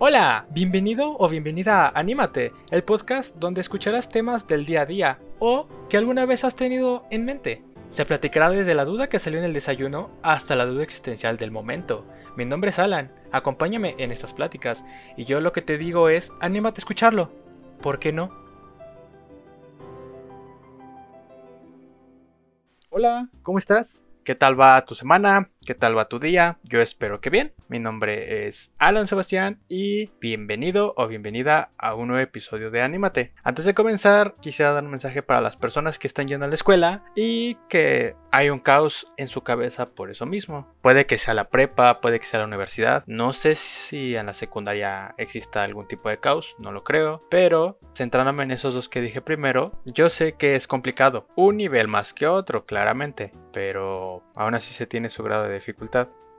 Hola, bienvenido o bienvenida a Anímate, el podcast donde escucharás temas del día a día o que alguna vez has tenido en mente. Se platicará desde la duda que salió en el desayuno hasta la duda existencial del momento. Mi nombre es Alan, acompáñame en estas pláticas y yo lo que te digo es, anímate a escucharlo. ¿Por qué no? Hola, ¿cómo estás? ¿Qué tal va tu semana? ¿Qué tal va tu día? Yo espero que bien. Mi nombre es Alan Sebastián y bienvenido o bienvenida a un nuevo episodio de Anímate. Antes de comenzar, quisiera dar un mensaje para las personas que están yendo a la escuela y que hay un caos en su cabeza por eso mismo. Puede que sea la prepa, puede que sea la universidad. No sé si en la secundaria exista algún tipo de caos, no lo creo. Pero centrándome en esos dos que dije primero, yo sé que es complicado. Un nivel más que otro, claramente. Pero aún así se tiene su grado de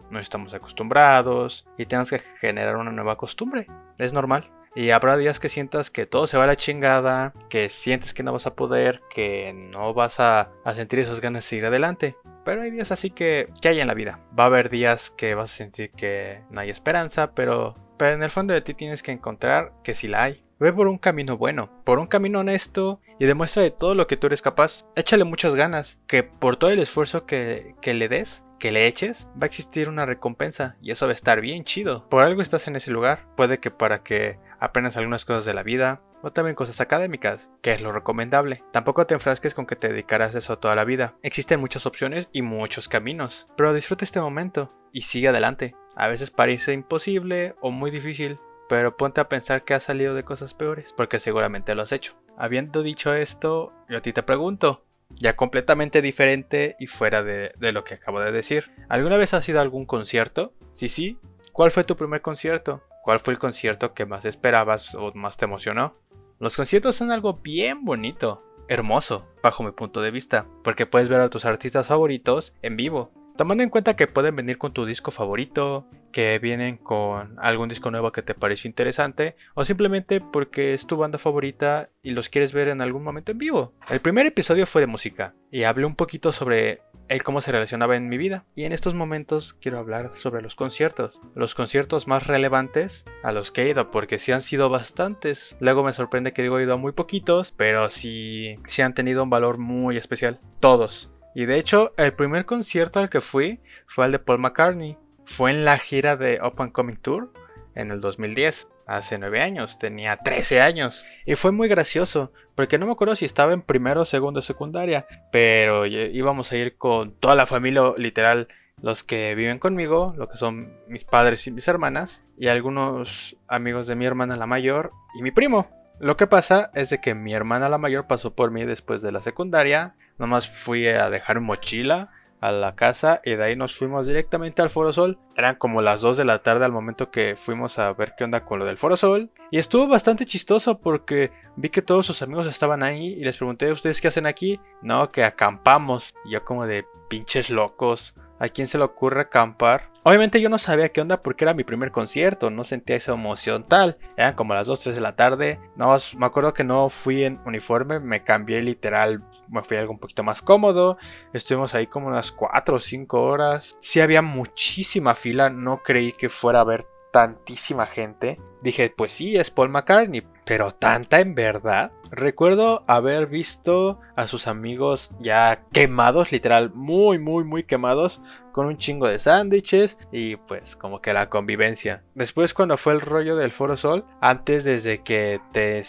No estamos acostumbrados y tenemos que generar una nueva costumbre. Es normal. Y habrá días que sientas que todo se va a la chingada, que sientes que no vas a poder, que no vas a, sentir esas ganas de seguir adelante. Pero hay días así que, que hay en la vida. Va a haber días que vas a sentir que no hay esperanza, pero, pero en el fondo de ti tienes que encontrar que sí la hay. Ve por un camino bueno, por un camino honesto y demuestra de todo lo que tú eres capaz. Échale muchas ganas, que por todo el esfuerzo que, le des, que le eches, va a existir una recompensa y eso va a estar bien chido. Por algo estás en ese lugar, puede que para que aprendas algunas cosas de la vida o también cosas académicas, que es lo recomendable. Tampoco te enfrasques con que te dedicarás a eso toda la vida. Existen muchas opciones y muchos caminos, pero disfruta este momento y sigue adelante. A veces parece imposible o muy difícil, pero ponte a pensar que has salido de cosas peores, porque seguramente lo has hecho. Habiendo dicho esto, yo a ti te pregunto, ya completamente diferente y fuera de, lo que acabo de decir. ¿Alguna vez has ido a algún concierto? Sí, sí. ¿Cuál fue tu primer concierto? ¿Cuál fue el concierto que más esperabas o más te emocionó? Los conciertos son algo bien bonito, hermoso, bajo mi punto de vista, porque puedes ver a tus artistas favoritos en vivo. Tomando en cuenta que pueden venir con tu disco favorito, que vienen con algún disco nuevo que te pareció interesante, o simplemente porque es tu banda favorita y los quieres ver en algún momento en vivo. El primer episodio fue de música, y hablé un poquito sobre el cómo se relacionaba en mi vida. Y en estos momentos quiero hablar sobre los conciertos. Los conciertos más relevantes a los que he ido, porque sí han sido bastantes. Luego me sorprende que digo he ido a muy poquitos, pero sí, sí han tenido un valor muy especial. Todos. Y de hecho, el primer concierto al que fui fue el de Paul McCartney. Fue en la gira de Open Coming Tour en el 2010. Hace 9 años, tenía 13 años. Y fue muy gracioso, porque no me acuerdo si estaba en primero segundo secundaria, pero íbamos a ir con toda la familia, literal, los que viven conmigo, lo que son mis padres y mis hermanas, y algunos amigos de mi hermana la mayor y mi primo. Lo que pasa es de que mi hermana la mayor pasó por mí después de la secundaria, Nomás fui a dejar mochila a la casa y de ahí nos fuimos directamente al Foro Sol. Eran como las 2 de la tarde al momento que fuimos a ver qué onda con lo del Foro Sol. Y estuvo bastante chistoso porque vi que todos sus amigos estaban ahí y les pregunté, ¿ustedes qué hacen aquí? No, que acampamos. Y yo como de pinches locos. ¿A quién se le ocurre acampar? Obviamente yo no sabía qué onda porque era mi primer concierto, no sentía esa emoción tal. Eran como las 2, 3 de la tarde. No, me acuerdo que no fui en uniforme, me cambié literal me fui algo un poquito más cómodo. Estuvimos ahí como unas 4 o 5 horas. Sí había muchísima fila, no creí que fuera a haber tantísima gente. Dije, pues sí, es Paul McCartney, pero tanta en verdad. Recuerdo haber visto a sus amigos ya quemados, literal, muy, muy, muy quemados, con un chingo de sándwiches y pues como que la convivencia. Después cuando fue el rollo del Foro Sol, antes desde que te...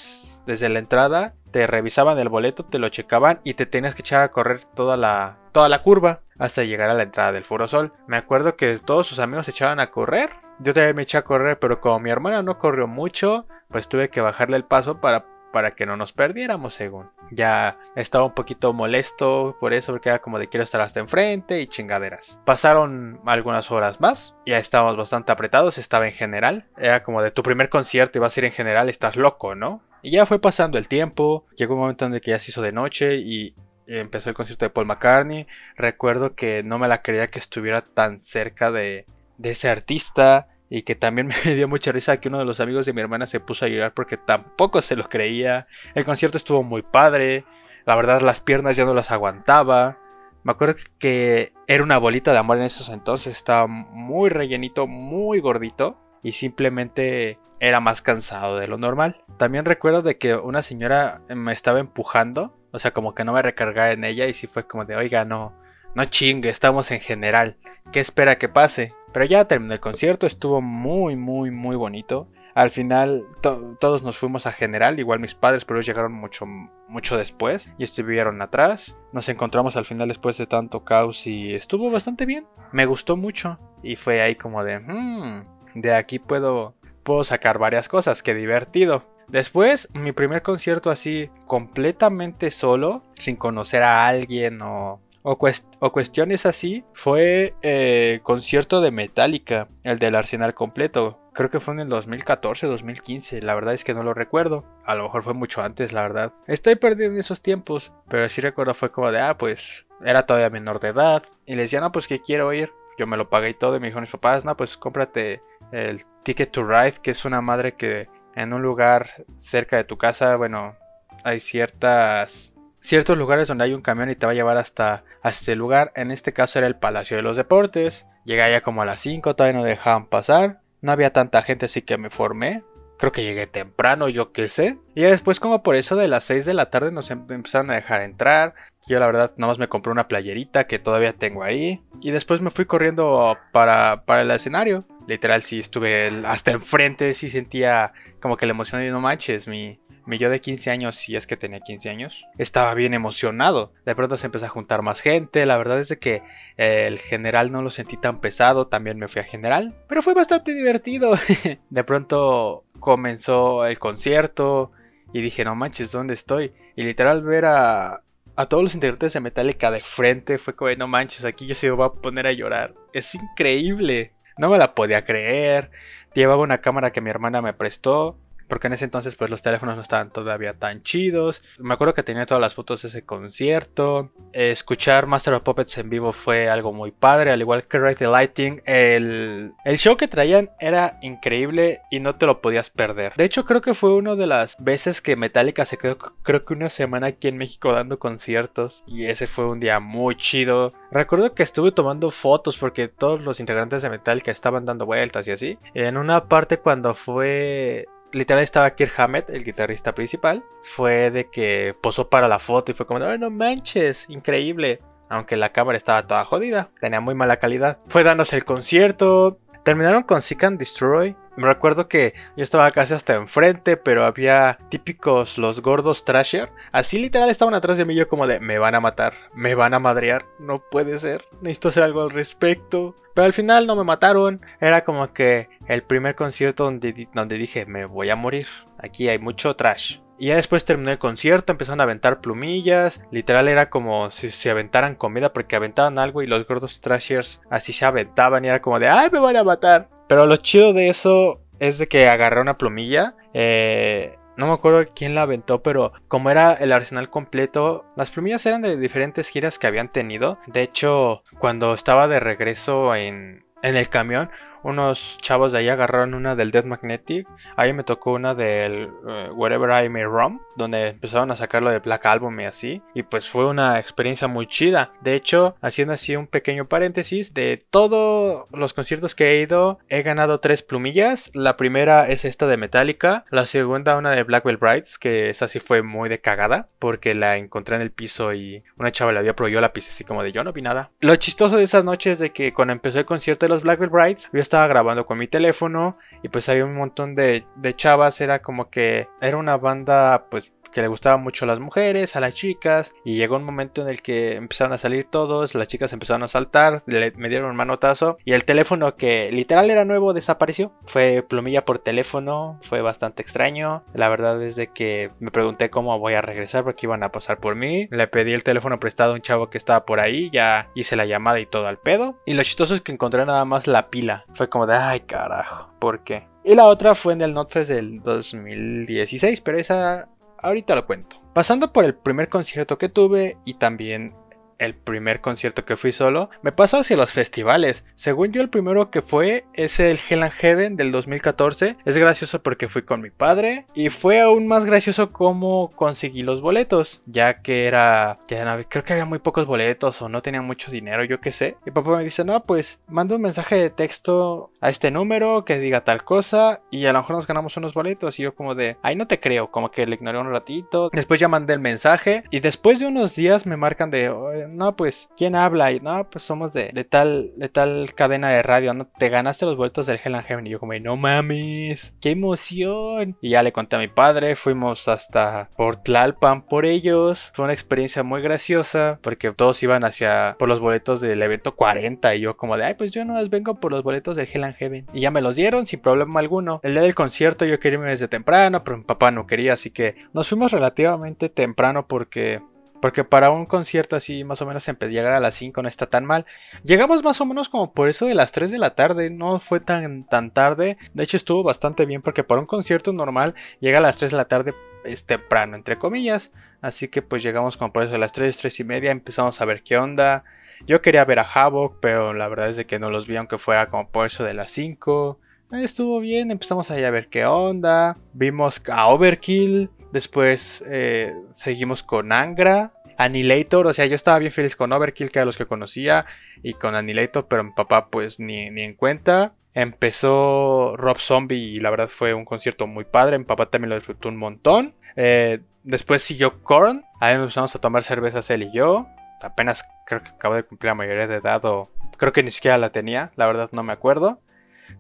desde la entrada te revisaban el boleto, te lo checaban y te tenías que echar a correr toda la, toda la curva hasta llegar a la entrada del Foro Sol. Me acuerdo que todos sus amigos se echaban a correr. Yo también me eché a correr, pero como mi hermana no corrió mucho, pues tuve que bajarle el paso para, para que no nos perdiéramos, según. Ya estaba un poquito molesto por eso, porque era como de quiero estar hasta enfrente y chingaderas. Pasaron algunas horas más, ya estábamos bastante apretados, estaba en general. Era como de tu primer concierto y vas a ir en general, estás loco, ¿no? Y ya fue pasando el tiempo, llegó un momento en el que ya se hizo de noche y empezó el concierto de Paul McCartney. Recuerdo que no me la creía que estuviera tan cerca de, de ese artista y que también me dio mucha risa que uno de los amigos de mi hermana se puso a llorar porque tampoco se lo creía. El concierto estuvo muy padre, la verdad las piernas ya no las aguantaba. Me acuerdo que era una bolita de amor en esos entonces, estaba muy rellenito, muy gordito y simplemente era más cansado de lo normal. También recuerdo de que una señora me estaba empujando, o sea, como que no me recargaba en ella y sí fue como de, oiga, no, no chingue, estamos en general, ¿qué espera que pase? Pero ya terminó el concierto, estuvo muy, muy, muy bonito. Al final todos nos fuimos a general, igual mis padres, pero ellos llegaron mucho, mucho después y estuvieron atrás. Nos encontramos al final después de tanto caos y estuvo bastante bien. Me gustó mucho y fue ahí como de, hmm, de aquí puedo, puedo sacar varias cosas, qué divertido. Después, mi primer concierto así completamente solo, sin conocer a alguien o o, cuestiones así fue eh, concierto de Metallica, el del Arsenal completo. Creo que fue en el 2014, 2015, la verdad es que no lo recuerdo. A lo mejor fue mucho antes, la verdad. Estoy perdido en esos tiempos, pero sí recuerdo fue como de, ah, pues era todavía menor de edad. Y le decía, no, pues que quiero ir. Yo me lo pagué y todo, y me dijo mis papás, no, pues cómprate el Ticket to Ride, que es una madre que en un lugar cerca de tu casa, bueno, hay ciertas ciertos lugares donde hay un camión y te va a llevar hasta, hasta lugar. En este caso era el Palacio de los Deportes. Llegué ya como a las 5, todavía no dejaban pasar. No había tanta gente, así que me formé. Creo que llegué temprano, yo qué sé. Y después, como por eso de las 6 de la tarde, nos em-, empezaron a dejar entrar. Yo, la verdad, nada más me compré una playerita que todavía tengo ahí. Y después me fui corriendo para, para el escenario. Literal, sí estuve hasta enfrente, sí sentía como que la emoción de no manches, mi, mi yo de 15 años, si es que tenía 15 años, estaba bien emocionado. De pronto se empezó a juntar más gente. La verdad es que eh, el general no lo sentí tan pesado. También me fui a general. Pero fue bastante divertido. de pronto comenzó el concierto. Y dije, no manches, ¿dónde estoy? Y literal ver a, a todos los integrantes de Metallica de frente fue como, no manches, aquí yo se me voy a poner a llorar. Es increíble. No me la podía creer. Llevaba una cámara que mi hermana me prestó porque en ese entonces pues los teléfonos no estaban todavía tan chidos. Me acuerdo que tenía todas las fotos de ese concierto. Escuchar Master of Puppets en vivo fue algo muy padre, al igual que Ride the Lighting. El, el show que traían era increíble y no te lo podías perder. De hecho creo que fue una de las veces que Metallica se quedó creo que una semana aquí en México dando conciertos y ese fue un día muy chido. Recuerdo que estuve tomando fotos porque todos los integrantes de Metallica estaban dando vueltas y así. En una parte cuando fue literal estaba Kirk Hammett, el guitarrista principal, fue de que posó para la foto y fue como, no manches, increíble. Aunque la cámara estaba toda jodida, tenía muy mala calidad. Fue dándose el concierto, terminaron con Seek and Destroy. Me recuerdo que yo estaba casi hasta enfrente, pero había típicos los gordos trasher. Así literal estaban atrás de mí yo como de, me van a matar, me van a madrear, no puede ser, necesito hacer algo al respecto. Pero al final no me mataron. Era como que el primer concierto donde, donde dije, me voy a morir. Aquí hay mucho trash. Y ya después terminó el concierto, empezaron a aventar plumillas. Literal era como si se aventaran comida porque aventaban algo y los gordos trashers así se aventaban y era como de, ¡ay, me van a matar! Pero lo chido de eso es de que agarré una plumilla. Eh, no me acuerdo quién la aventó, pero como era el arsenal completo, las plumillas eran de diferentes giras que habían tenido. De hecho, cuando estaba de regreso en, en el camión, unos chavos de ahí agarraron una del Dead Magnetic. Ahí me tocó una del eh, Whatever I May Roam, donde empezaron a sacarlo de Black Album y así. Y pues fue una experiencia muy chida. De hecho, haciendo así un pequeño paréntesis, de todos los conciertos que he ido, he ganado tres plumillas. La primera es esta de Metallica. La segunda, una de Blackwell Brights, que esa sí fue muy de cagada, porque la encontré en el piso y una chava le había prohibido la pista así como de yo no vi nada. Lo chistoso de esas noches de que cuando empezó el concierto de los Blackwell Brights, yo estaba grabando con mi teléfono y pues había un montón de, chavas, era como que era una banda pues que le gustaban mucho a las mujeres, a las chicas, y llegó un momento en el que empezaron a salir todos, las chicas empezaron a saltar, le, me dieron un manotazo, y el teléfono que literal era nuevo desapareció. Fue plumilla por teléfono, fue bastante extraño. La verdad es de que me pregunté cómo voy a regresar porque iban a pasar por mí. Le pedí el teléfono prestado a un chavo que estaba por ahí, ya hice la llamada y todo al pedo. Y lo chistoso es que encontré nada más la pila. Fue como de, ay carajo, ¿por qué? Y la otra fue en el Notfest del 2016, pero esa ahorita lo cuento. Pasando por el primer concierto que tuve y también el primer concierto que fui solo. Me pasó hacia los festivales. Según yo, el primero que fue es el Hell and Heaven del 2014. Es gracioso porque fui con mi padre. Y fue aún más gracioso cómo conseguí los boletos. Ya que era. Ya creo que había muy pocos boletos o no tenía mucho dinero, yo qué sé. Y papá me dice: No, pues manda un mensaje de texto a este número que diga tal cosa. Y a lo mejor nos ganamos unos boletos. Y yo, como de, ay, no te creo. Como que le ignoré un ratito. Después ya mandé el mensaje. Y después de unos días me marcan de no, pues, ¿quién habla? Y no, pues somos de, tal, de tal cadena de radio. Te ganaste los vueltos del Hell and Heaven. Y yo como, no mames, qué emoción. Y ya le conté a mi padre, fuimos hasta por Tlalpan por ellos. Fue una experiencia muy graciosa porque todos iban hacia, por los boletos del evento 40. Y yo como de, ay, pues yo no vengo por los boletos del Hell and Heaven. Y ya me los dieron sin problema alguno. El día del concierto yo quería irme desde temprano, pero mi papá no quería, así que nos fuimos relativamente temprano porque porque para un concierto así más o menos llegar a las 5 no está tan mal. Llegamos más o menos como por eso de las 3 de la tarde, no fue tan, tan tarde. De hecho estuvo bastante bien porque para un concierto normal llega a las 3 de la tarde es temprano, entre comillas. Así que pues llegamos como por eso de las 3, 3 y media, empezamos a ver qué onda. Yo quería ver a Havoc, pero la verdad es de que no los vi aunque fuera como por eso de las 5. Estuvo bien, empezamos ahí a ver qué onda. Vimos a Overkill, Después eh, seguimos con Angra. Annihilator, o sea, yo estaba bien feliz con Overkill, que era los que conocía, y con Annihilator, pero mi papá pues ni, en cuenta. Empezó Rob Zombie y la verdad fue un concierto muy padre, mi papá también lo disfrutó un montón. Eh, después siguió Korn, ahí empezamos a tomar cervezas él y yo. Apenas creo que acabo de cumplir la mayoría de edad o creo que ni siquiera la tenía, la verdad no me acuerdo.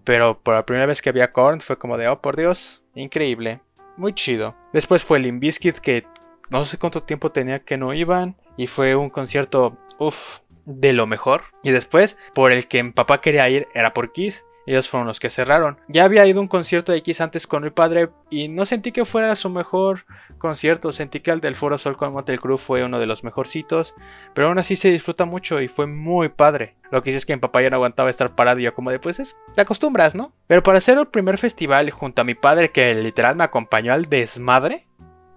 Pero por la primera vez que había Korn fue como de, oh por Dios, increíble muy chido. Después fue Biscuit que no sé cuánto tiempo tenía que no iban y fue un concierto, uff, de lo mejor. Y después, por el que mi papá quería ir, era por Kiss. Ellos fueron los que cerraron. Ya había ido un concierto de X antes con mi padre y no sentí que fuera su mejor concierto. Sentí que el del Foro Sol con Motel Cruz fue uno de los mejorcitos. Pero aún así se disfruta mucho y fue muy padre. Lo que hice es que mi papá ya no aguantaba estar parado y yo como de pues es, te acostumbras, ¿no? Pero para hacer el primer festival junto a mi padre que literal me acompañó al desmadre,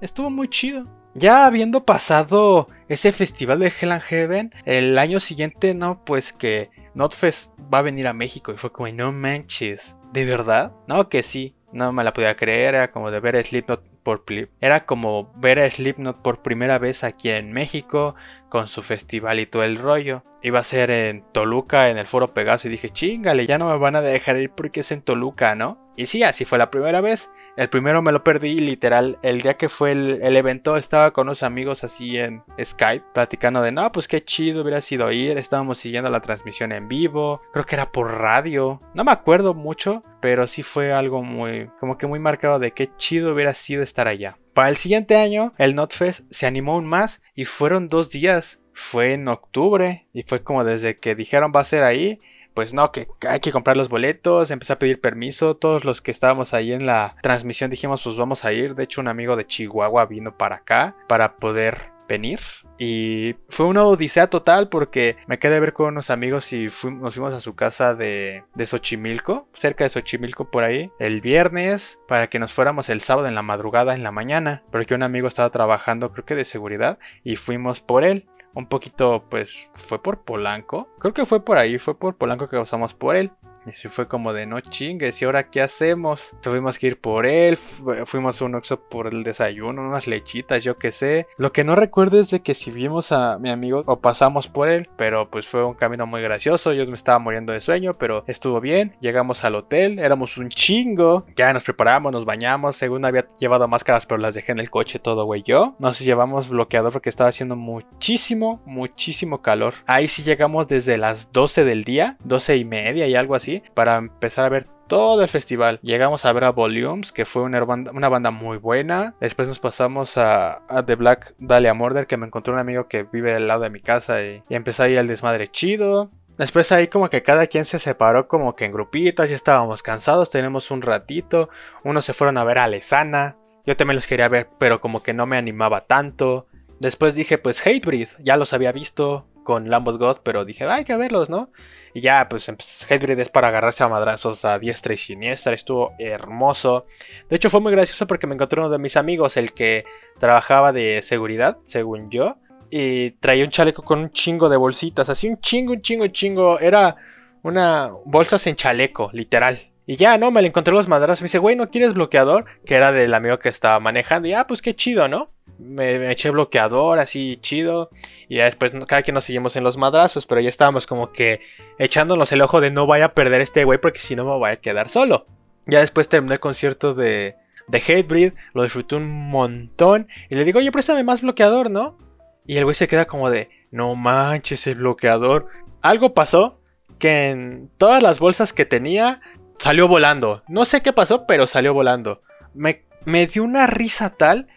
estuvo muy chido. Ya habiendo pasado ese festival de Hell and Heaven, el año siguiente, no, pues que Notfest va a venir a México. Y fue como, no manches, ¿de verdad? No, que sí, no me la podía creer, era como de ver a Slipknot por era como ver a Slipknot por primera vez aquí en México con su festival y todo el rollo. Iba a ser en Toluca en el Foro Pegaso y dije, "Chingale, ya no me van a dejar ir porque es en Toluca, ¿no?" Y sí, así fue la primera vez. El primero me lo perdí, literal. El día que fue el, evento estaba con unos amigos así en Skype, platicando de, no, pues qué chido hubiera sido ir. Estábamos siguiendo la transmisión en vivo. Creo que era por radio. No me acuerdo mucho, pero sí fue algo muy, como que muy marcado de qué chido hubiera sido estar allá. Para el siguiente año, el NotFest se animó aún más y fueron dos días. Fue en octubre y fue como desde que dijeron va a ser ahí pues no, que hay que comprar los boletos, empecé a pedir permiso, todos los que estábamos ahí en la transmisión dijimos pues vamos a ir, de hecho un amigo de Chihuahua vino para acá para poder venir y fue una odisea total porque me quedé a ver con unos amigos y nos fuimos a su casa de, de Xochimilco, cerca de Xochimilco por ahí, el viernes para que nos fuéramos el sábado en la madrugada, en la mañana, porque un amigo estaba trabajando creo que de seguridad y fuimos por él un poquito, pues, fue por Polanco. Creo que fue por ahí, fue por Polanco que usamos por él. Y así fue como de no chingues, ¿y ahora qué hacemos? Tuvimos que ir por él, fuimos a un Oxxo por el desayuno, unas lechitas, yo qué sé. Lo que no recuerdo es de que si vimos a mi amigo o pasamos por él, pero pues fue un camino muy gracioso, yo me estaba muriendo de sueño, pero estuvo bien. Llegamos al hotel, éramos un chingo, ya nos preparamos, nos bañamos, según había llevado máscaras, pero las dejé en el coche todo, güey, yo. Nos llevamos bloqueador porque estaba haciendo muchísimo, muchísimo calor. Ahí sí llegamos desde las 12 del día, 12 y media y algo así para empezar a ver todo el festival. Llegamos a ver a Volumes, que fue una banda, muy buena. Después nos pasamos a, The Black Dahlia Murder, que me encontró un amigo que vive al lado de mi casa y, y empezó ahí el desmadre chido. Después ahí como que cada quien se separó como que en grupitos, ya estábamos cansados, tenemos un ratito. Unos se fueron a ver a Alesana, yo también los quería ver, pero como que no me animaba tanto. Después dije, pues Hatebreed, ya los había visto con Lambot God, pero dije, hay que verlos, ¿no? Y ya, pues, Hatebreed es para agarrarse a madrazos a diestra y siniestra. Estuvo hermoso. De hecho, fue muy gracioso porque me encontré uno de mis amigos, el que trabajaba de seguridad, según yo. y traía un chaleco con un chingo de bolsitas, así un chingo, un chingo, un chingo. Era una bolsas en chaleco, literal. Y ya, ¿no? Me le encontré los madrazos. Me dice, güey, ¿no quieres bloqueador? Que era del amigo que estaba manejando. Y ah, pues qué chido, ¿no? Me, eché bloqueador, así chido. Y ya después, cada quien nos seguimos en los madrazos. Pero ya estábamos como que echándonos el ojo de no vaya a perder este güey porque si no me voy a quedar solo. Ya después terminé el concierto de, de Hatebreed. Lo disfruté un montón. Y le digo, oye, préstame más bloqueador, ¿no? Y el güey se queda como de, no manches el bloqueador. Algo pasó que en todas las bolsas que tenía salió volando. No sé qué pasó, pero salió volando. Me, me dio una risa tal,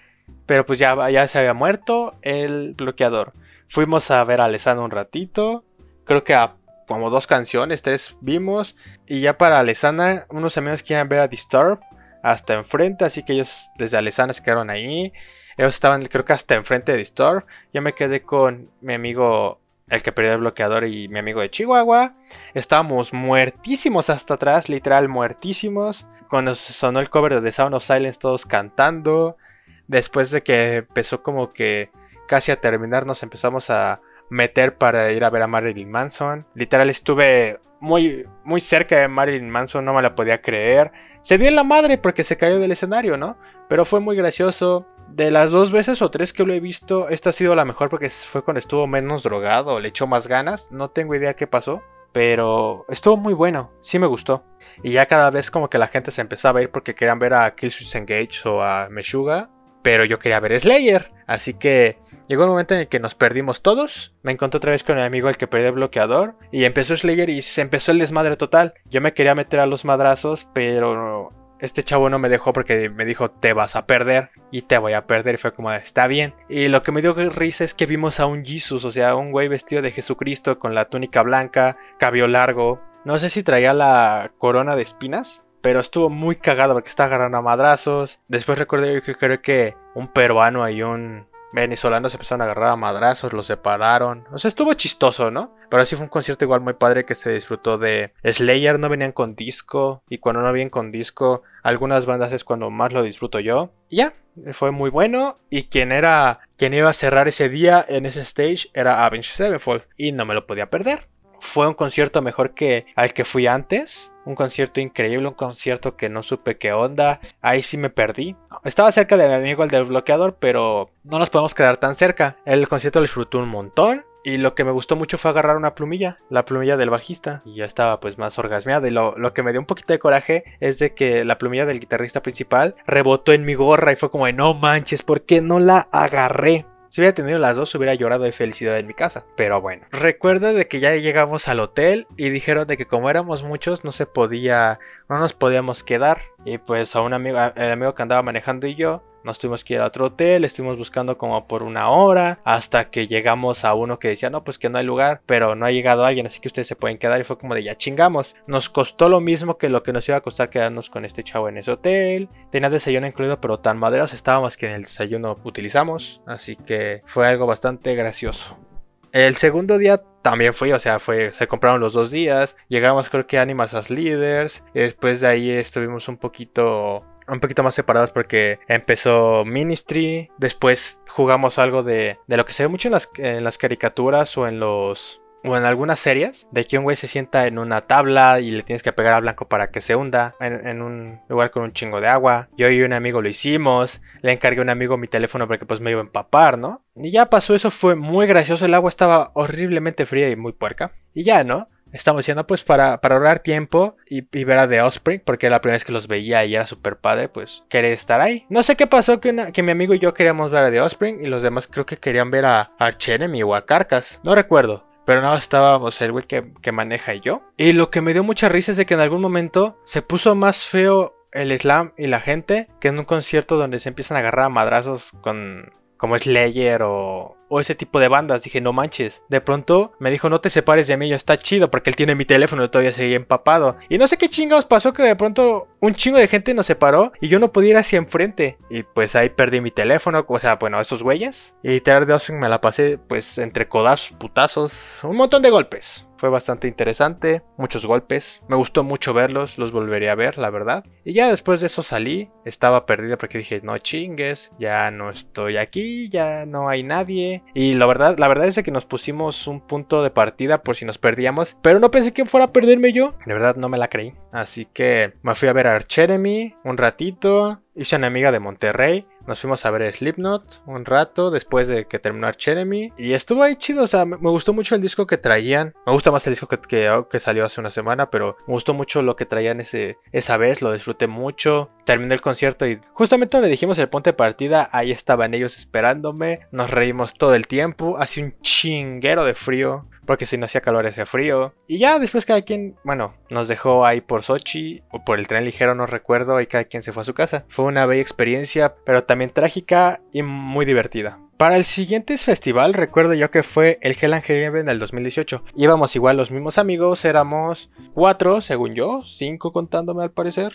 pero pues ya, ya se había muerto el bloqueador. Fuimos a ver a Alessandro un ratito. Creo que a como dos canciones, tres vimos. Y ya para Alessandra, unos amigos quieren ver a Disturb hasta enfrente. Así que ellos desde Alessandra se quedaron ahí. Ellos estaban, creo que hasta enfrente de Disturb. Yo me quedé con mi amigo, el que perdió el bloqueador, y mi amigo de Chihuahua. Estábamos muertísimos hasta atrás, literal muertísimos. Cuando sonó el cover de The Sound of Silence, todos cantando. Después de que empezó como que casi a terminar, nos empezamos a meter para ir a ver a Marilyn Manson. Literal estuve muy, muy cerca de Marilyn Manson, no me la podía creer. Se dio en la madre porque se cayó del escenario, ¿no? Pero fue muy gracioso. De las dos veces o tres que lo he visto, esta ha sido la mejor porque fue cuando estuvo menos drogado, le echó más ganas. No tengo idea qué pasó, pero estuvo muy bueno, sí me gustó. Y ya cada vez como que la gente se empezaba a ir porque querían ver a Killswitch Engage o a Meshuga, pero yo quería ver Slayer, así que Llegó un momento en el que nos perdimos todos. Me encontré otra vez con el amigo el que perdió el bloqueador. Y empezó Slayer y se empezó el desmadre total. Yo me quería meter a los madrazos, pero este chavo no me dejó porque me dijo te vas a perder y te voy a perder y fue como está bien y lo que me dio risa es que vimos a un Jesus o sea un güey vestido de Jesucristo con la túnica blanca cabello largo no sé si traía la corona de espinas pero estuvo muy cagado porque estaba agarrando a madrazos después recordé que creo que un peruano y un venezolanos se empezaron a agarrar a madrazos, los separaron. O sea, estuvo chistoso, ¿no? Pero sí fue un concierto igual muy padre que se disfrutó de Slayer, no venían con disco. Y cuando no vienen con disco, algunas bandas es cuando más lo disfruto yo. Y ya, fue muy bueno. Y quien era, quien iba a cerrar ese día en ese stage era Avenged Sevenfold. Y no me lo podía perder. Fue un concierto mejor que al que fui antes. Un concierto increíble, un concierto que no supe qué onda. Ahí sí me perdí. Estaba cerca de mi amigo el del bloqueador, pero no nos podemos quedar tan cerca. El concierto lo disfrutó un montón. Y lo que me gustó mucho fue agarrar una plumilla, la plumilla del bajista. Y ya estaba pues más orgasmeado. Y lo, que me dio un poquito de coraje es de que la plumilla del guitarrista principal rebotó en mi gorra y fue como de no manches, ¿por qué no la agarré? Si hubiera tenido las dos, hubiera llorado de felicidad en mi casa. Pero bueno. Recuerdo de que ya llegamos al hotel y dijeron de que como éramos muchos, no se podía, no nos podíamos quedar. Y pues a un amigo, el amigo que andaba manejando y yo, nos tuvimos que ir a otro hotel, estuvimos buscando como por una hora hasta que llegamos a uno que decía, no, pues que no hay lugar, pero no ha llegado alguien, así que ustedes se pueden quedar y fue como de ya chingamos. Nos costó lo mismo que lo que nos iba a costar quedarnos con este chavo en ese hotel. Tenía desayuno incluido, pero tan maderos estábamos que en el desayuno utilizamos, así que fue algo bastante gracioso. El segundo día también fui, o sea, fue, se compraron los dos días. Llegamos creo que a Animals as Leaders. Después de ahí estuvimos un poquito un poquito más separados porque empezó Ministry, después jugamos algo de, de lo que se ve mucho en las, en las caricaturas o en los o en algunas series, de que un güey se sienta en una tabla y le tienes que pegar a blanco para que se hunda en, un lugar con un chingo de agua. Yo y un amigo lo hicimos, le encargué a un amigo mi teléfono porque pues me iba a empapar, ¿no? Y ya pasó eso, fue muy gracioso, el agua estaba horriblemente fría y muy puerca. Y ya, ¿no? Estamos diciendo pues para, para ahorrar tiempo y, ver a The Offspring, porque la primera vez que los veía y era súper padre, pues quería estar ahí. No sé qué pasó que, que mi amigo y yo queríamos ver a The Offspring y los demás creo que querían ver a Enemy o a Carcas, no recuerdo. Pero no, estábamos el güey que, que maneja y yo. Y lo que me dio mucha risa es de que en algún momento se puso más feo el slam y la gente que en un concierto donde se empiezan a agarrar a madrazos con como Slayer o, o ese tipo de bandas. Dije, no manches. De pronto me dijo, no te separes de mí, yo está chido porque él tiene mi teléfono y todavía seguía empapado. Y no sé qué chingados pasó que de pronto un chingo de gente nos separó y yo no podía ir hacia enfrente. Y pues ahí perdí mi teléfono, o sea, bueno, esos güeyes. Y Terror de Austin me la pasé pues entre codazos, putazos, un montón de golpes. Fue bastante interesante, muchos golpes, me gustó mucho verlos, los volvería a ver, la verdad. Y ya después de eso salí, estaba perdida porque dije, no chingues, ya no estoy aquí, ya no hay nadie. Y la verdad, la verdad es que nos pusimos un punto de partida por si nos perdíamos. Pero no pensé que fuera a perderme yo. De verdad no me la creí. Así que me fui a ver a Cheremy un ratito. Hice una amiga de Monterrey. Nos fuimos a ver Slipknot un rato después de que terminó Cheremy. Y estuvo ahí chido. O sea, me, gustó mucho el disco que traían. Me gusta más el disco que, que, salió hace una semana. Pero me gustó mucho lo que traían ese, esa vez. Lo disfruté mucho. Terminé el concierto y justamente donde dijimos el ponte de partida. Ahí estaban ellos esperándome. Nos reímos todo el tiempo. Hacía un chinguero de frío porque si no hacía calor hacía frío. Y ya después cada quien, bueno, nos dejó ahí por Sochi o por el tren ligero, no recuerdo, y cada quien se fue a su casa. Fue una bella experiencia, pero también trágica y muy divertida. Para el siguiente festival recuerdo yo que fue el Hell and Heaven del 2018. Íbamos igual los mismos amigos, éramos cuatro, según yo, cinco contándome al parecer.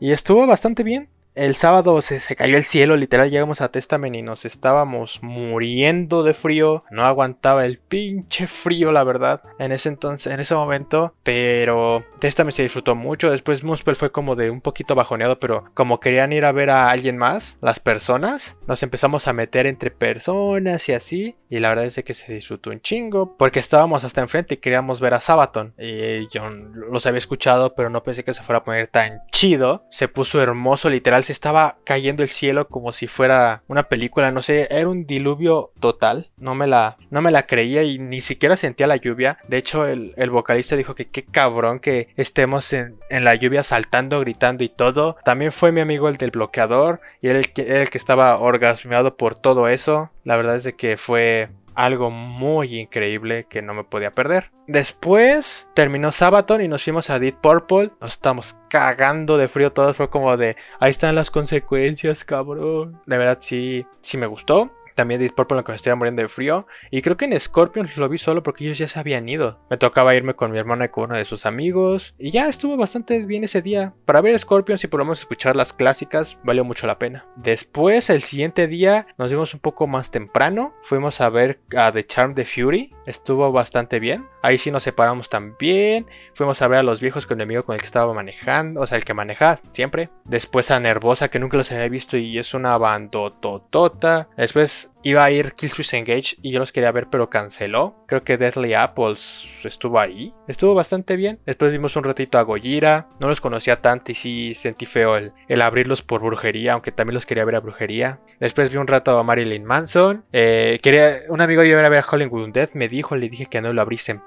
Y estuvo bastante bien. El sábado se, cayó el cielo, literal llegamos a Testament y nos estábamos muriendo de frío. No aguantaba el pinche frío, la verdad, en ese entonces, en ese momento. Pero Testament se disfrutó mucho. Después Muspel fue como de un poquito bajoneado, pero como querían ir a ver a alguien más, las personas, nos empezamos a meter entre personas y así. Y la verdad es que se disfrutó un chingo, porque estábamos hasta enfrente y queríamos ver a Sabaton. Y yo los había escuchado, pero no pensé que se fuera a poner tan chido. Se puso hermoso, literal se estaba cayendo el cielo como si fuera una película, no sé, era un diluvio total, no me la, no me la creía y ni siquiera sentía la lluvia, de hecho el, vocalista dijo que qué cabrón que estemos en, la lluvia saltando, gritando y todo, también fue mi amigo el del bloqueador y él el que, el que estaba orgasmeado por todo eso, la verdad es de que fue algo muy increíble que no me podía perder. Después terminó Sabaton y nos fuimos a Deep Purple. Nos estamos cagando de frío todos. Fue como de, ahí están las consecuencias, cabrón. De verdad sí, sí me gustó. También Deep Purple que me estaba muriendo de frío. Y creo que en Scorpions lo vi solo porque ellos ya se habían ido. Me tocaba irme con mi hermana y con uno de sus amigos. Y ya estuvo bastante bien ese día. Para ver Scorpions y por lo menos escuchar las clásicas, valió mucho la pena. Después, el siguiente día, nos vimos un poco más temprano. Fuimos a ver a The Charm de Fury. Estuvo bastante bien. Ahí sí nos separamos también. Fuimos a ver a los viejos con el amigo con el que estaba manejando. O sea, el que maneja siempre. Después a Nervosa, que nunca los había visto y es una bandototota. Después iba a ir Killswitch Engage y yo los quería ver, pero canceló. Creo que Deathly Apples estuvo ahí. Estuvo bastante bien. Después vimos un ratito a Gojira. No los conocía tanto y sí sentí feo el, el abrirlos por brujería, aunque también los quería ver a brujería. Después vi un rato a Marilyn Manson. Eh, quería, un amigo iba a ver a Hollywood Death. Me dijo, le dije que no lo abrís en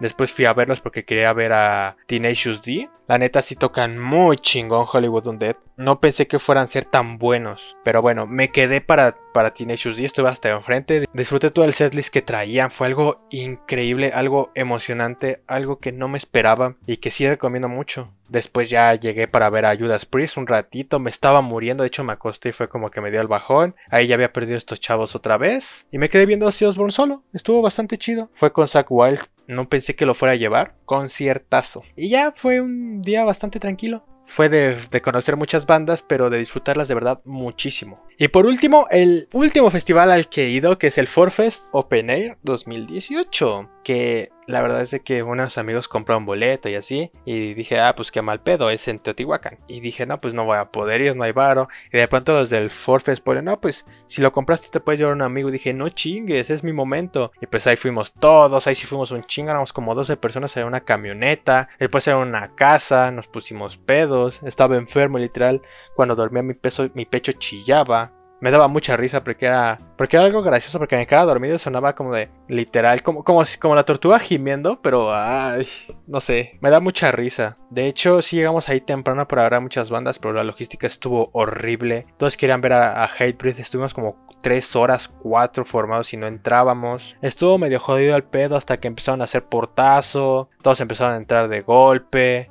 Después fui a verlos porque quería ver a Tenacious D. La neta sí tocan muy chingón Hollywood Undead. No pensé que fueran ser tan buenos. Pero bueno, me quedé para, para Teenage D. Estuve hasta enfrente. Disfruté todo el setlist que traían. Fue algo increíble, algo emocionante, algo que no me esperaba y que sí recomiendo mucho. Después ya llegué para ver a Judas Priest un ratito. Me estaba muriendo. De hecho, me acosté y fue como que me dio el bajón. Ahí ya había perdido estos chavos otra vez. Y me quedé viendo a Osbourne solo. Estuvo bastante chido. Fue con Zack Wild no pensé que lo fuera a llevar. Conciertazo. Y ya fue un día bastante tranquilo. Fue de, de, conocer muchas bandas, pero de disfrutarlas de verdad muchísimo. Y por último, el último festival al que he ido, que es el Forfest Open Air 2018. Que la verdad es de que unos amigos compraron boleto y así. Y dije, ah, pues qué mal pedo, es en Teotihuacán. Y dije, no, pues no voy a poder ir, no hay varo. Y de pronto los del Forfest ponen, no, pues si lo compraste te puedes llevar un amigo. Y dije, no chingues, es mi momento. Y pues ahí fuimos todos, ahí sí fuimos un chingo, éramos como 12 personas en una camioneta. Después era una casa, nos pusimos pedos. Estaba enfermo literal. Cuando dormía mi, peso, mi pecho chillaba me daba mucha risa porque era, porque era algo gracioso, porque me quedaba dormido y sonaba como de literal, como, como, como la tortuga gimiendo, pero ay, no sé, me da mucha risa. De hecho, sí llegamos ahí temprano para ver a muchas bandas, pero la logística estuvo horrible. Todos querían ver a, a Hatebreed, estuvimos como 3 horas, 4 formados y no entrábamos. Estuvo medio jodido el pedo hasta que empezaron a hacer portazo, todos empezaron a entrar de golpe,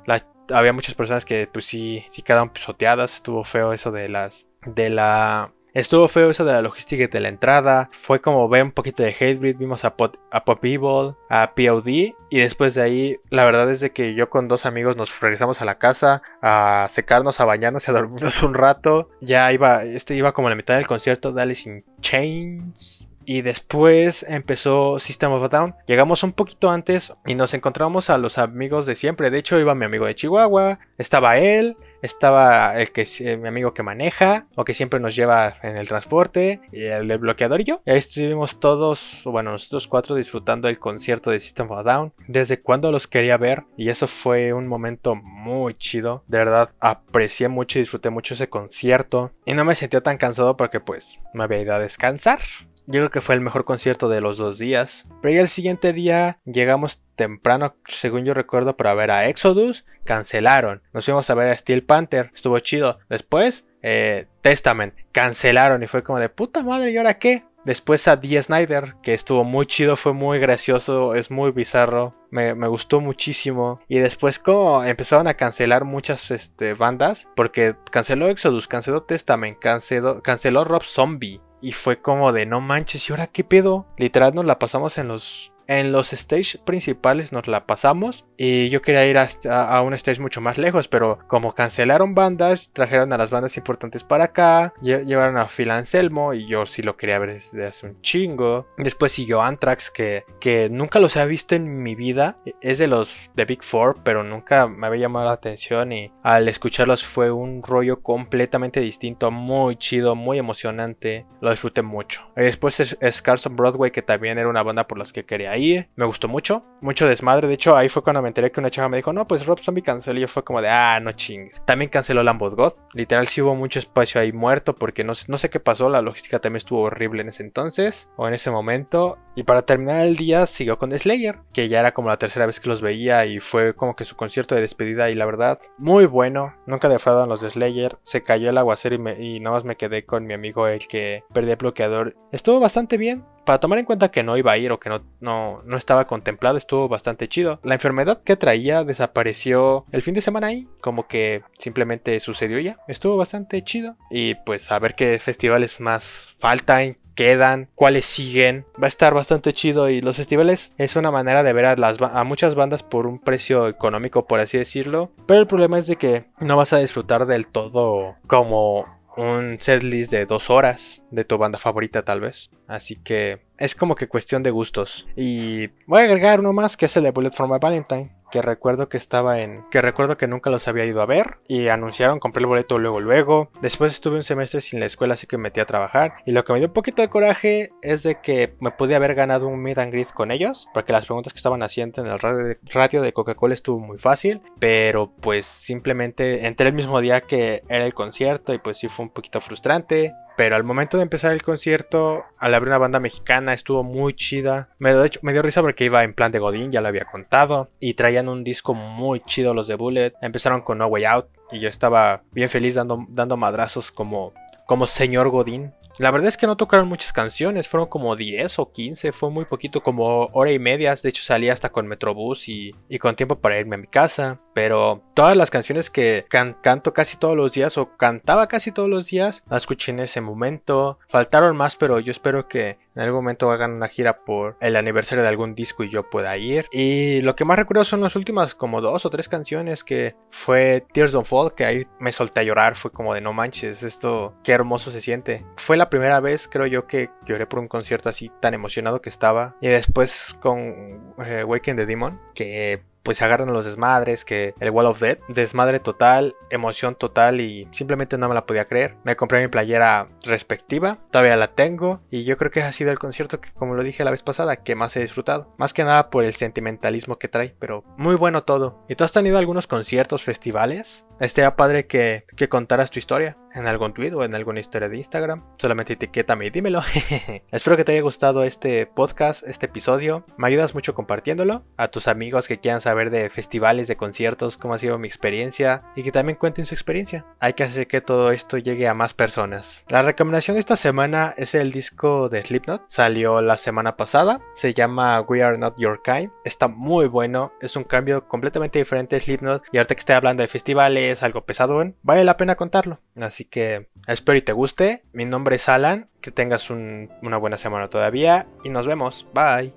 había muchas personas que pues sí, sí quedaron pisoteadas, estuvo feo eso de las de la Estuvo feo eso de la logística de la entrada. Fue como ver un poquito de Hatebreed. Vimos a, Pop, a Pop Evil, a POD. Y después de ahí, la verdad es de que yo con dos amigos nos regresamos a la casa a secarnos, a bañarnos y a dormirnos un rato. Ya iba, este iba como a la mitad del concierto de Alice in Chains. Y después empezó System of a Down. Llegamos un poquito antes y nos encontramos a los amigos de siempre. De hecho, iba mi amigo de Chihuahua, estaba él, estaba el que eh, mi amigo que maneja o que siempre nos lleva en el transporte, el bloqueador y yo. Y ahí estuvimos todos, bueno, nosotros cuatro disfrutando el concierto de System of a Down. Desde cuando los quería ver y eso fue un momento muy chido. De verdad, aprecié mucho y disfruté mucho ese concierto. Y no me sentía tan cansado porque pues me había ido a descansar. Yo creo que fue el mejor concierto de los dos días. Pero ya el siguiente día llegamos temprano, según yo recuerdo, para ver a Exodus. Cancelaron. Nos fuimos a ver a Steel Panther. Estuvo chido. Después, eh, Testament. Cancelaron. Y fue como de puta madre. ¿Y ahora qué? Después a D. Snyder, que estuvo muy chido, fue muy gracioso, es muy bizarro, me, gustó muchísimo. Y después como empezaron a cancelar muchas este, bandas, porque canceló Exodus, canceló Testament, canceló, canceló Rob Zombie. Y fue como de no manches, ¿y ahora qué pedo? Literal nos la pasamos en los en los stages principales nos la pasamos y yo quería ir a, un stage mucho más lejos, pero como cancelaron bandas, trajeron a las bandas importantes para acá, llevaron a Phil Anselmo y yo sí lo quería ver desde hace un chingo. Después siguió Anthrax que, que nunca los había visto en mi vida, es de los de Big Four, pero nunca me había llamado la atención y al escucharlos fue un rollo completamente distinto, muy chido, muy emocionante, lo disfruté mucho. después es, Carson Broadway que también era una banda por las que quería ir me gustó mucho, mucho desmadre. De hecho, ahí fue cuando me enteré que una chava me dijo, no, pues Rob Zombie canceló. Y yo fue como de, ah, no chingues. También canceló Lamb of God. Literal, sí hubo mucho espacio ahí muerto porque no, no sé qué pasó. La logística también estuvo horrible en ese entonces o en ese momento. Y para terminar el día, siguió con Slayer, que ya era como la tercera vez que los veía y fue como que su concierto de despedida. Y la verdad, muy bueno. Nunca defraudan los de Slayer. Se cayó el aguacero y, y nada más me quedé con mi amigo, el que perdí el bloqueador. Estuvo bastante bien para tomar en cuenta que no iba a ir o que no, no, no, estaba contemplado, estuvo bastante chido. La enfermedad que traía desapareció el fin de semana ahí, como que simplemente sucedió ya. Estuvo bastante chido. Y pues a ver qué festivales más faltan, quedan, cuáles siguen. Va a estar bastante chido y los festivales es una manera de ver a, muchas bandas por un precio económico, por así decirlo. Pero el problema es de que no vas a disfrutar del todo como un setlist de dos horas de tu banda favorita tal vez. Así que es como que cuestión de gustos. Y voy a agregar uno más que es el de Bullet for My Valentine que recuerdo que estaba en que recuerdo que nunca los había ido a ver y anunciaron, compré el boleto luego luego. Después estuve un semestre sin la escuela así que me metí a trabajar y lo que me dio un poquito de coraje es de que me pude haber ganado un meet and greet con ellos porque las preguntas que estaban haciendo en el radio de Coca-Cola estuvo muy fácil, pero pues simplemente entré el mismo día que era el concierto y pues sí fue un poquito frustrante. Pero al momento de empezar el concierto, al abrir una banda mexicana, estuvo muy chida. Me dio, risa porque iba en plan de Godín, ya lo había contado. Y traían un disco muy chido los de Bullet. Empezaron con No Way Out. Y yo estaba bien feliz dando, dando madrazos como, como señor Godín. La verdad es que no tocaron muchas canciones, fueron como 10 o 15, fue muy poquito, como hora y media. De hecho, salí hasta con Metrobús y, y con tiempo para irme a mi casa. Pero todas las canciones que canto casi todos los días o cantaba casi todos los días, las escuché en ese momento. Faltaron más, pero yo espero que en algún momento hagan una gira por el aniversario de algún disco y yo pueda ir. Y lo que más recuerdo son las últimas como dos o tres canciones que fue Tears Don't Fall, que ahí me solté a llorar, fue como de no manches, esto qué hermoso se siente. Fue la primera vez creo yo que lloré por un concierto así tan emocionado que estaba. Y después con eh, Waking the Demon, que pues se agarran los desmadres, que el Wall of Death, desmadre total, emoción total y simplemente no me la podía creer. Me compré mi playera respectiva, todavía la tengo y yo creo que ha sido el concierto que como lo dije la vez pasada, que más he disfrutado. Más que nada por el sentimentalismo que trae, pero muy bueno todo. ¿Y tú has tenido algunos conciertos, festivales? Estaría padre que, que contaras tu historia en algún tweet o en alguna historia de Instagram. Solamente etiquétame y dímelo. Espero que te haya gustado este podcast, este episodio. Me ayudas mucho compartiéndolo a tus amigos que quieran saber de festivales, de conciertos, cómo ha sido mi experiencia y que también cuenten su experiencia. Hay que hacer que todo esto llegue a más personas. La recomendación de esta semana es el disco de Slipknot. Salió la semana pasada. Se llama We Are Not Your Kind. Está muy bueno. Es un cambio completamente diferente de Slipknot. Y ahorita que estoy hablando de festivales, algo pesado, vale la pena contarlo. Así Así que espero y te guste. Mi nombre es Alan. Que tengas una buena semana todavía. Y nos vemos. Bye.